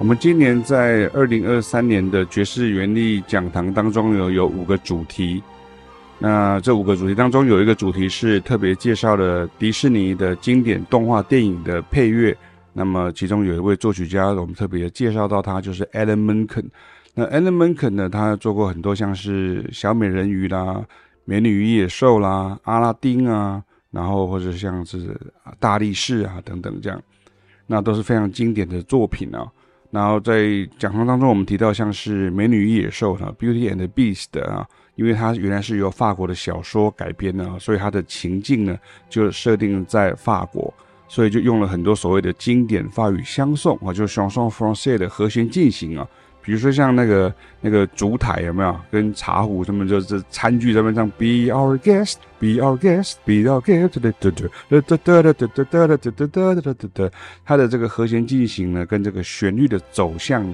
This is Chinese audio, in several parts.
我们今年在二零二三年的爵士原力讲堂当中有有五个主题，那这五个主题当中有一个主题是特别介绍了迪士尼的经典动画电影的配乐。那么其中有一位作曲家，我们特别介绍到他，就是 Alan Menken。那 Alan Menken 呢，他做过很多像是小美人鱼啦、美女与野兽啦、阿拉丁啊，然后或者像是大力士啊等等这样，那都是非常经典的作品啊。然后在讲堂当中，我们提到像是美女与野兽哈 Beauty and the Beast 啊，因为它原来是由法国的小说改编的，所以它的情境呢就设定在法国。所以就用了很多所谓的经典法语相送啊，就是 chanson français 的和弦进行啊，比如说像那个那个烛台有没有？跟茶壶什么就是餐具上面这样 Be our guest, be our guest, be our guest，哒哒哒哒哒哒哒哒哒哒哒哒哒哒，它的这个和弦进行呢，跟这个旋律的走向，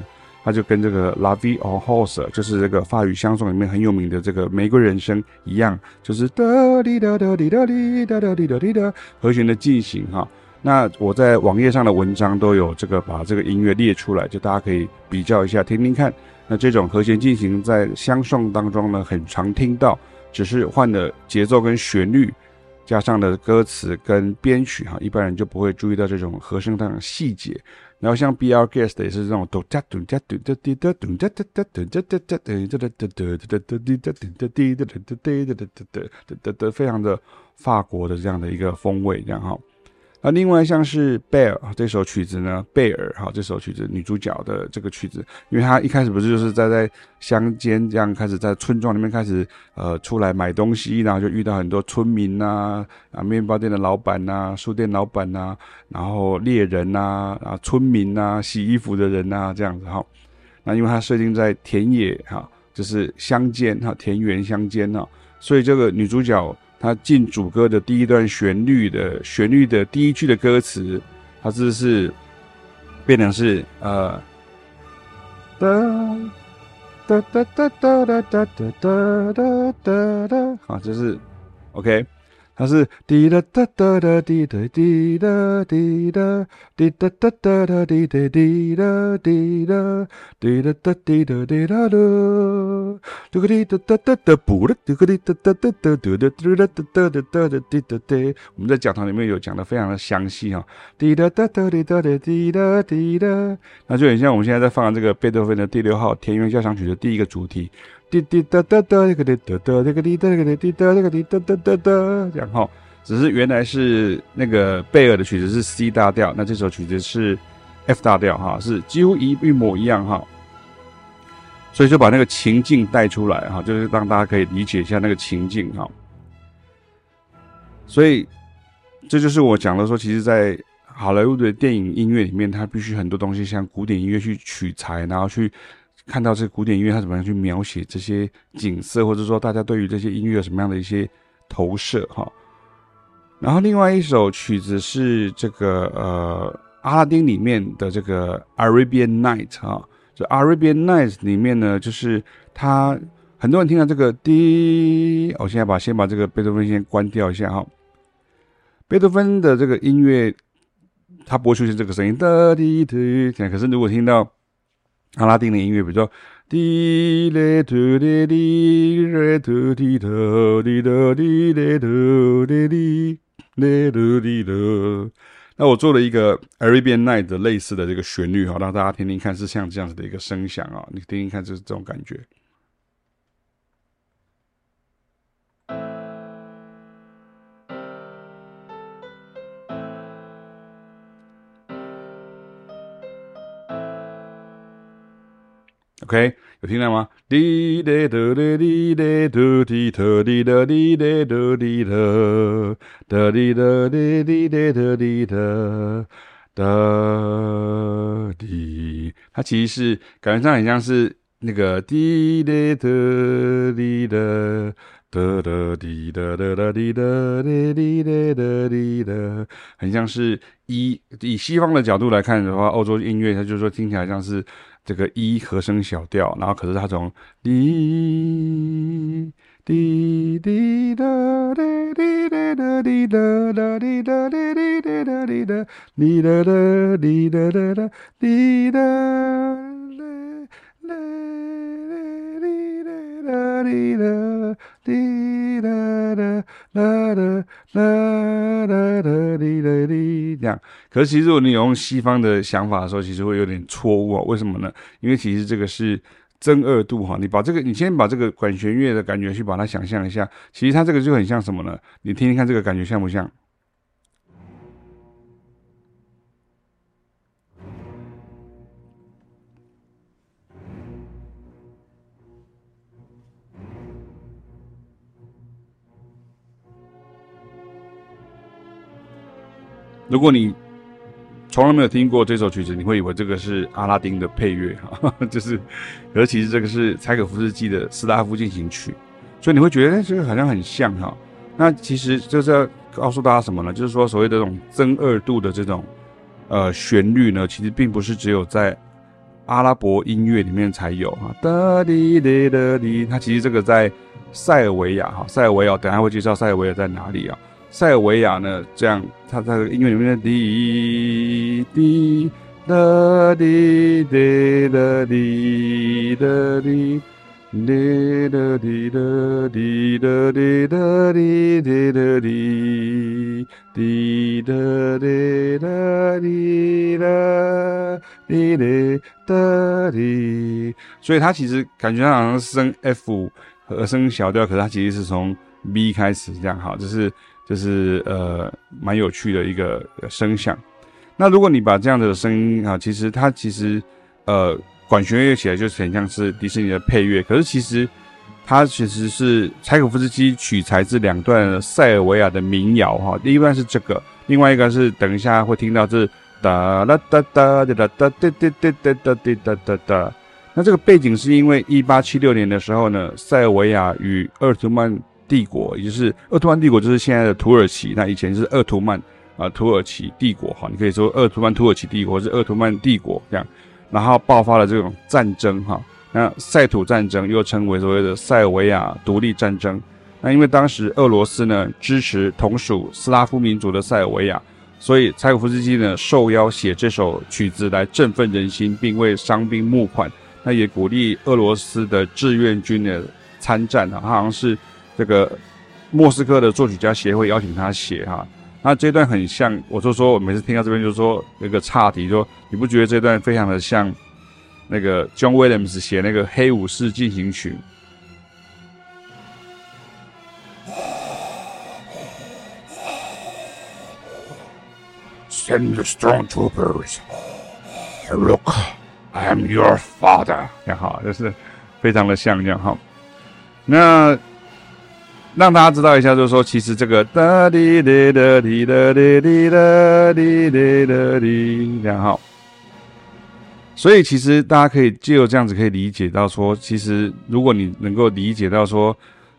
它就跟这个 La Vie en Rose，就是这个法语相送里面很有名的这个玫瑰人生一样，就是哒滴哒哒滴哒滴哒哒滴哒滴哒和弦的进行哈。那我在网页上的文章都有这个把这个音乐列出来，就大家可以比较一下，听听看。那这种和弦进行在相送当中呢，很常听到，只是换了节奏跟旋律，加上了歌词跟编曲哈，一般人就不会注意到这种和声上的细节。然后像 B R Guest 也是这种咚加咚加咚哒滴哒咚加哒哒咚加哒哒咚哒哒哒哒哒哒哒滴哒哒哒滴哒哒哒哒哒哒哒哒哒，非常的法国的这样的一个风味，这样哈。那另外像是贝尔这首曲子呢，贝尔哈这首曲子女主角的这个曲子，因为她一开始不是就是在在乡间这样开始在村庄里面开始呃出来买东西，然后就遇到很多村民呐啊，面包店的老板呐、书店老板呐、然后猎人呐啊村民呐、洗衣服的人呐这样子哈。那因为它设定在田野哈，就是乡间哈田园乡间哈，所以这个女主角。它进主歌的第一段旋律的旋律的第一句的歌词，它这是变成是呃，哒哒哒哒哒哒哒哒哒哒哒，好，这是 OK。它是滴答答答答滴答滴答滴答滴答答答答滴答滴答滴答滴答答滴答滴答噜，嘟个滴答答答答补了，嘟个滴答答答答嘟嘟嘟哒哒哒哒哒滴答滴。我们在讲堂里面有讲的非常的详细哈，滴答答答滴答滴滴答滴答，那就很像我们现在在放这个贝多芬的第六号田园交响曲的第一个主题。滴滴答答答，这个滴答答，这个滴答，这个滴答，这个滴答答答答，这样哈。只是原来是那个贝尔的曲子是 C 大调，那这首曲子是 F 大调哈，是几乎一一模一样哈。所以就把那个情境带出来哈，就是让大家可以理解一下那个情境哈。所以这就是我讲的说，其实，在好莱坞的电影音乐里面，它必须很多东西像古典音乐去取材，然后去。看到这个古典音乐，它怎么样去描写这些景色，或者说大家对于这些音乐有什么样的一些投射哈。然后另外一首曲子是这个呃阿拉丁里面的这个 Arabian Night 哈，这 Arabian Night 里面呢，就是它很多人听到这个滴，我现在把先把这个贝多芬先关掉一下哈。贝多芬的这个音乐，它不会出现这个声音哒滴滴，可是如果听到。阿拉丁的音乐，比如说，滴嘞嘟嘞滴嘞嘟滴答滴答滴嘞嘟嘞滴嘞嘟滴答。那我做了一个 Arabian Night 的类似的这个旋律哈，让大家听听看，是像这样子的一个声响啊，你听听看，就是这种感觉。OK，有听到吗？滴答答答滴答嘟滴答滴答滴答嘟滴答答滴答滴滴答答滴答答滴。它其实是感觉上很像是那个滴答答滴答答答滴答答答滴答答滴答答滴答，很像是以以西方的角度来看的话，欧洲音乐它就是说听起来像是。这个一和声小调，然后可是它从滴滴滴答滴滴答答滴答答滴答滴滴答滴答滴答答滴答答答滴答嘞嘞啦滴啦滴答滴答答啦啦啦啦啦滴答滴这样。可是其实如果你用西方的想法的时候，其实会有点错误啊。为什么呢？因为其实这个是。增二度哈，你把这个，你先把这个管弦乐的感觉去把它想象一下，其实它这个就很像什么呢？你听听看，这个感觉像不像？如果你从来没有听过这首曲子，你会以为这个是阿拉丁的配乐哈，就是，而其实这个是柴可夫斯基的斯拉夫进行曲，所以你会觉得，哎，这个好像很像哈。那其实就是要告诉大家什么呢？就是说，所谓的这种增二度的这种呃旋律呢，其实并不是只有在阿拉伯音乐里面才有哈。哒滴滴哒滴，它其实这个在塞尔维亚哈，塞尔维亚，等下会介绍塞尔维亚在哪里啊？塞尔维亚呢？这样，它在音乐里面的滴滴答滴滴答滴答滴滴答滴答滴答滴答滴滴答滴滴答滴答滴答滴滴答滴，所以它其实感觉好像升 F 和升小调，可是它其实是从 B 开始这样，哈，就是。就是呃蛮有趣的一个声响。那如果你把这样子的声音啊，其实它其实呃管弦乐起来就很像是迪士尼的配乐。可是其实它其实是柴可夫斯基取材自两段塞尔维亚的民谣哈。第一段是这个，另外一个是等一下会听到这哒啦哒哒哒哒哒哒哒哒哒哒哒哒哒哒。那这个背景是因为一八七六年的时候呢，塞尔维亚与鄂图曼。帝国，也就是鄂图曼帝国，就是现在的土耳其。那以前是鄂图曼啊，土耳其帝国哈，你可以说鄂图曼土耳其帝国，是鄂图曼帝国这样。然后爆发了这种战争哈，那塞土战争又称为所谓的塞尔维亚独立战争。那因为当时俄罗斯呢支持同属斯拉夫民族的塞尔维亚，所以柴可夫斯基呢受邀写这首曲子来振奋人心，并为伤兵募款。那也鼓励俄罗斯的志愿军的参战啊，他好像是。这个莫斯科的作曲家协会邀请他写哈，那这段很像，我就说我每次听到这边就说那个岔题，说你不觉得这段非常的像那个 John Williams 写那个黑武士进行曲？Send the strong troopers. Look, I am your father. 这样哈，就是非常的像这样哈，那。让大家知道一下，就是说，其实这个哒滴滴哒滴哒滴滴哒滴滴哒滴，然后。所以其实大家可以借由这样子可以理解到说，其实如果你能够理解到说，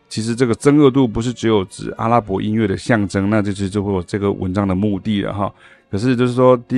其实这个增二度不是只有指阿拉伯音乐的象征，那就是就会有这个文章的目的了哈。可是就是说，滴，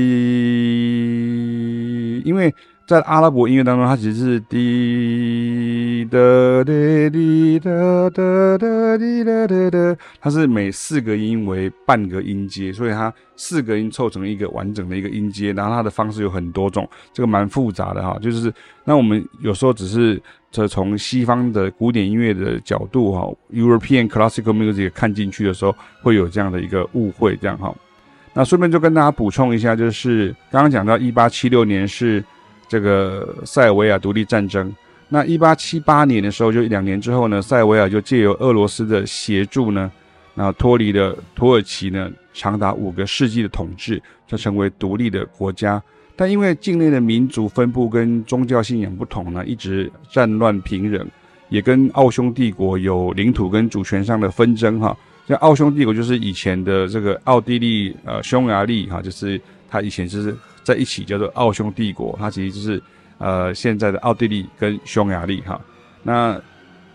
因为。在阿拉伯音乐当中，它其实是滴答滴滴答答答滴答答答，它是每四个音为半个音阶，所以它四个音凑成一个完整的一个音阶。然后它的方式有很多种，这个蛮复杂的哈。就是那我们有时候只是这从西方的古典音乐的角度哈，European Classical Music 看进去的时候，会有这样的一个误会，这样哈。那顺便就跟大家补充一下，就是刚刚讲到一八七六年是。这个塞尔维亚独立战争，那一八七八年的时候，就两年之后呢，塞尔维亚就借由俄罗斯的协助呢，然后脱离了土耳其呢长达五个世纪的统治，就成为独立的国家。但因为境内的民族分布跟宗教信仰不同呢，一直战乱频仍，也跟奥匈帝国有领土跟主权上的纷争哈。像奥匈帝国就是以前的这个奥地利呃匈牙利哈，就是它以前就是。在一起叫做奥匈帝国，它其实就是呃现在的奥地利跟匈牙利哈。那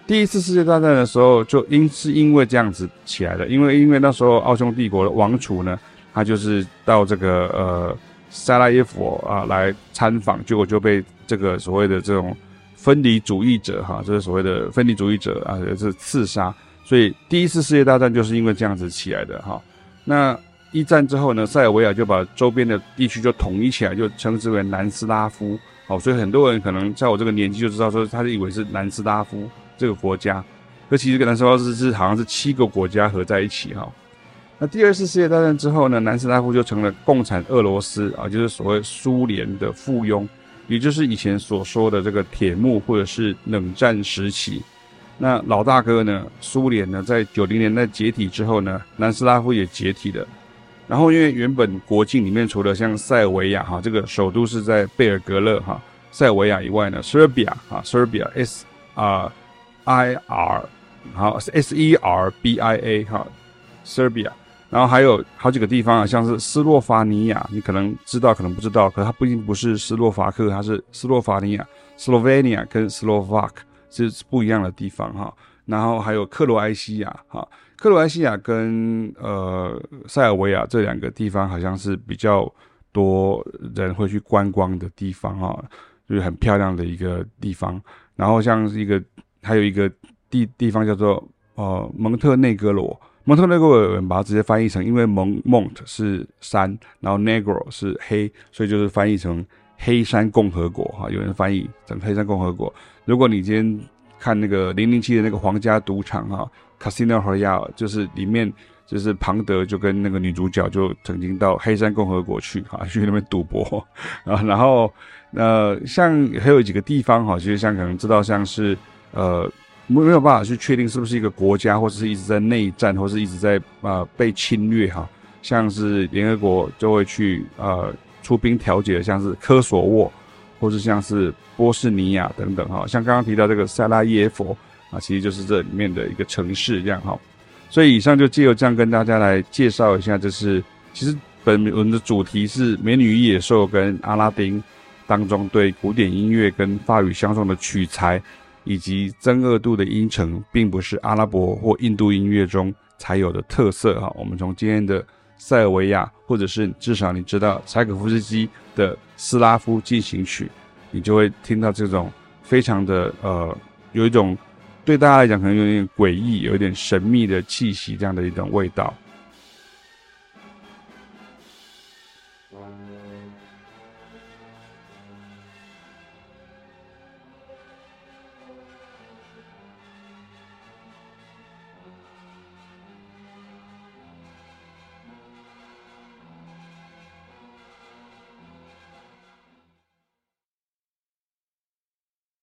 第一次世界大战的时候，就因是因为这样子起来的，因为因为那时候奥匈帝国的王储呢，他就是到这个呃萨拉耶夫啊来参访，结果就被这个所谓的这种分离主义者哈，这是所谓的分离主义者啊，是刺杀。所以第一次世界大战就是因为这样子起来的哈。那一战之后呢，塞尔维亚就把周边的地区就统一起来，就称之为南斯拉夫。好，所以很多人可能在我这个年纪就知道说，他是以为是南斯拉夫这个国家，可其实跟南斯拉夫是是好像是七个国家合在一起哈。那第二次世界大战之后呢，南斯拉夫就成了共产俄罗斯啊，就是所谓苏联的附庸。也就是以前所说的这个铁幕或者是冷战时期，那老大哥呢，苏联呢，在九零年代解体之后呢，南斯拉夫也解体了。然后因为原本国境里面除了像塞尔维亚哈，这个首都是在贝尔格勒哈，塞尔维亚以外呢，Serbia 哈，Serbia S R I R 好 S E R B I A 哈，Serbia。然后还有好几个地方啊，像是斯洛伐尼亚，你可能知道，可能不知道，可它不一定不是斯洛伐克，它是斯洛伐尼亚 （Slovenia） 跟 Slovak 是不一样的地方哈。然后还有克罗埃西亚哈，克罗埃西亚跟呃塞尔维亚这两个地方好像是比较多人会去观光的地方哈，就是很漂亮的一个地方。然后像是一个还有一个地地方叫做呃蒙特内哥罗。蒙特内哥罗有人把它直接翻译成，因为蒙 Mont 是山，然后 Negro 是黑，所以就是翻译成黑山共和国哈。有人翻译成黑山共和国。如果你今天看那个零零七的那个皇家赌场哈，Casino Royale，就是里面就是庞德就跟那个女主角就曾经到黑山共和国去哈，去那边赌博啊。然后呃，像还有几个地方哈，其实像可能知道像是呃。没没有办法去确定是不是一个国家，或者是一直在内战，或是一直在啊、被侵略哈。像是联合国就会去呃出兵调解，像是科索沃，或是像是波士尼亚等等哈。像刚刚提到这个塞拉耶夫啊，其实就是这里面的一个城市这样哈。所以以上就借由这样跟大家来介绍一下，就是其实本文的主题是《美女与野兽》跟《阿拉丁》当中对古典音乐跟法语相送的取材。以及增二度的音程，并不是阿拉伯或印度音乐中才有的特色哈。我们从今天的塞尔维亚，或者是至少你知道柴可夫斯基的斯拉夫进行曲，你就会听到这种非常的呃，有一种对大家来讲可能有点诡异、有点神秘的气息这样的一种味道。